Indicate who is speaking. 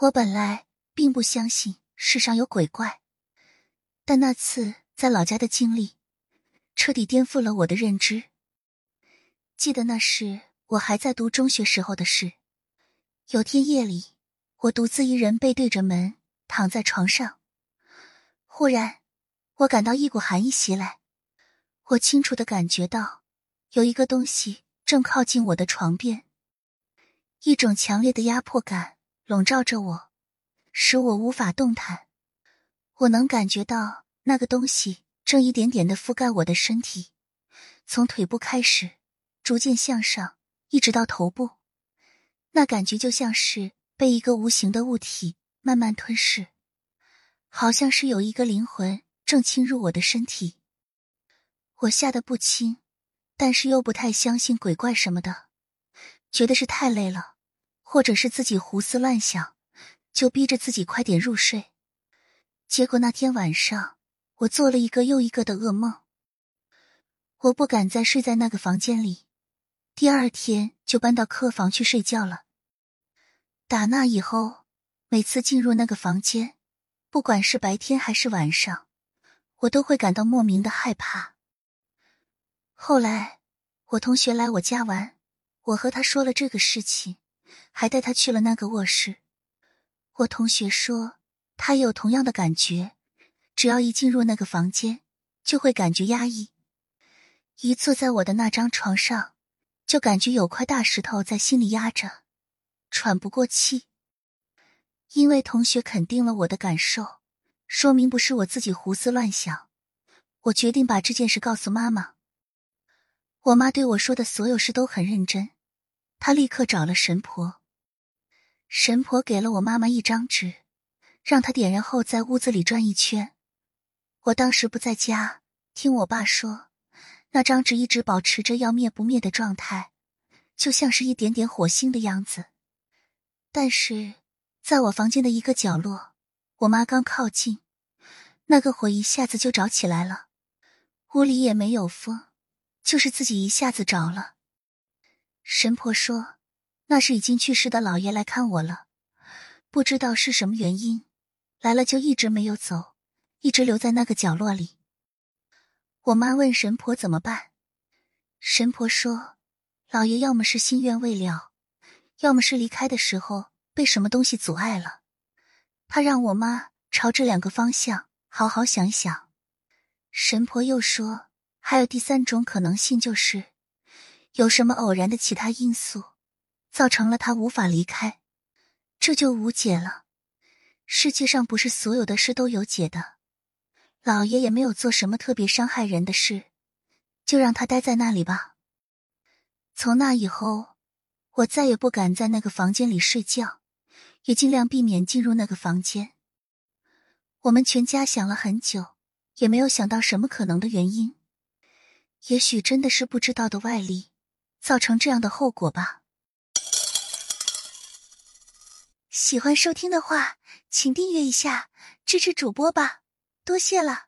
Speaker 1: 我本来并不相信世上有鬼怪，但那次在老家的经历，彻底颠覆了我的认知。记得那是我还在读中学时候的事。有天夜里，我独自一人背对着门躺在床上，忽然我感到一股寒意袭来，我清楚的感觉到有一个东西正靠近我的床边。一种强烈的压迫感笼罩着我，使我无法动弹。我能感觉到那个东西正一点点的覆盖我的身体，从腿部开始，逐渐向上，一直到头部。那感觉就像是被一个无形的物体慢慢吞噬，好像是有一个灵魂正侵入我的身体。我吓得不轻，但是又不太相信鬼怪什么的。觉得是太累了，或者是自己胡思乱想，就逼着自己快点入睡。结果那天晚上，我做了一个又一个的噩梦。我不敢再睡在那个房间里，第二天就搬到客房去睡觉了。打那以后，每次进入那个房间，不管是白天还是晚上，我都会感到莫名的害怕。后来，我同学来我家玩。我和他说了这个事情，还带他去了那个卧室。我同学说，他也有同样的感觉，只要一进入那个房间，就会感觉压抑。一坐在我的那张床上，就感觉有块大石头在心里压着，喘不过气。因为同学肯定了我的感受，说明不是我自己胡思乱想。我决定把这件事告诉妈妈。我妈对我说的所有事都很认真。他立刻找了神婆，神婆给了我妈妈一张纸，让她点燃后在屋子里转一圈。我当时不在家，听我爸说，那张纸一直保持着要灭不灭的状态，就像是一点点火星的样子。但是，在我房间的一个角落，我妈刚靠近，那个火一下子就着起来了。屋里也没有风，就是自己一下子着了。神婆说：“那是已经去世的老爷来看我了，不知道是什么原因，来了就一直没有走，一直留在那个角落里。”我妈问神婆怎么办，神婆说：“老爷要么是心愿未了，要么是离开的时候被什么东西阻碍了。”他让我妈朝这两个方向好好想想。神婆又说：“还有第三种可能性，就是。”有什么偶然的其他因素，造成了他无法离开，这就无解了。世界上不是所有的事都有解的，老爷也没有做什么特别伤害人的事，就让他待在那里吧。从那以后，我再也不敢在那个房间里睡觉，也尽量避免进入那个房间。我们全家想了很久，也没有想到什么可能的原因，也许真的是不知道的外力。造成这样的后果吧。喜欢收听的话，请订阅一下，支持主播吧，多谢了。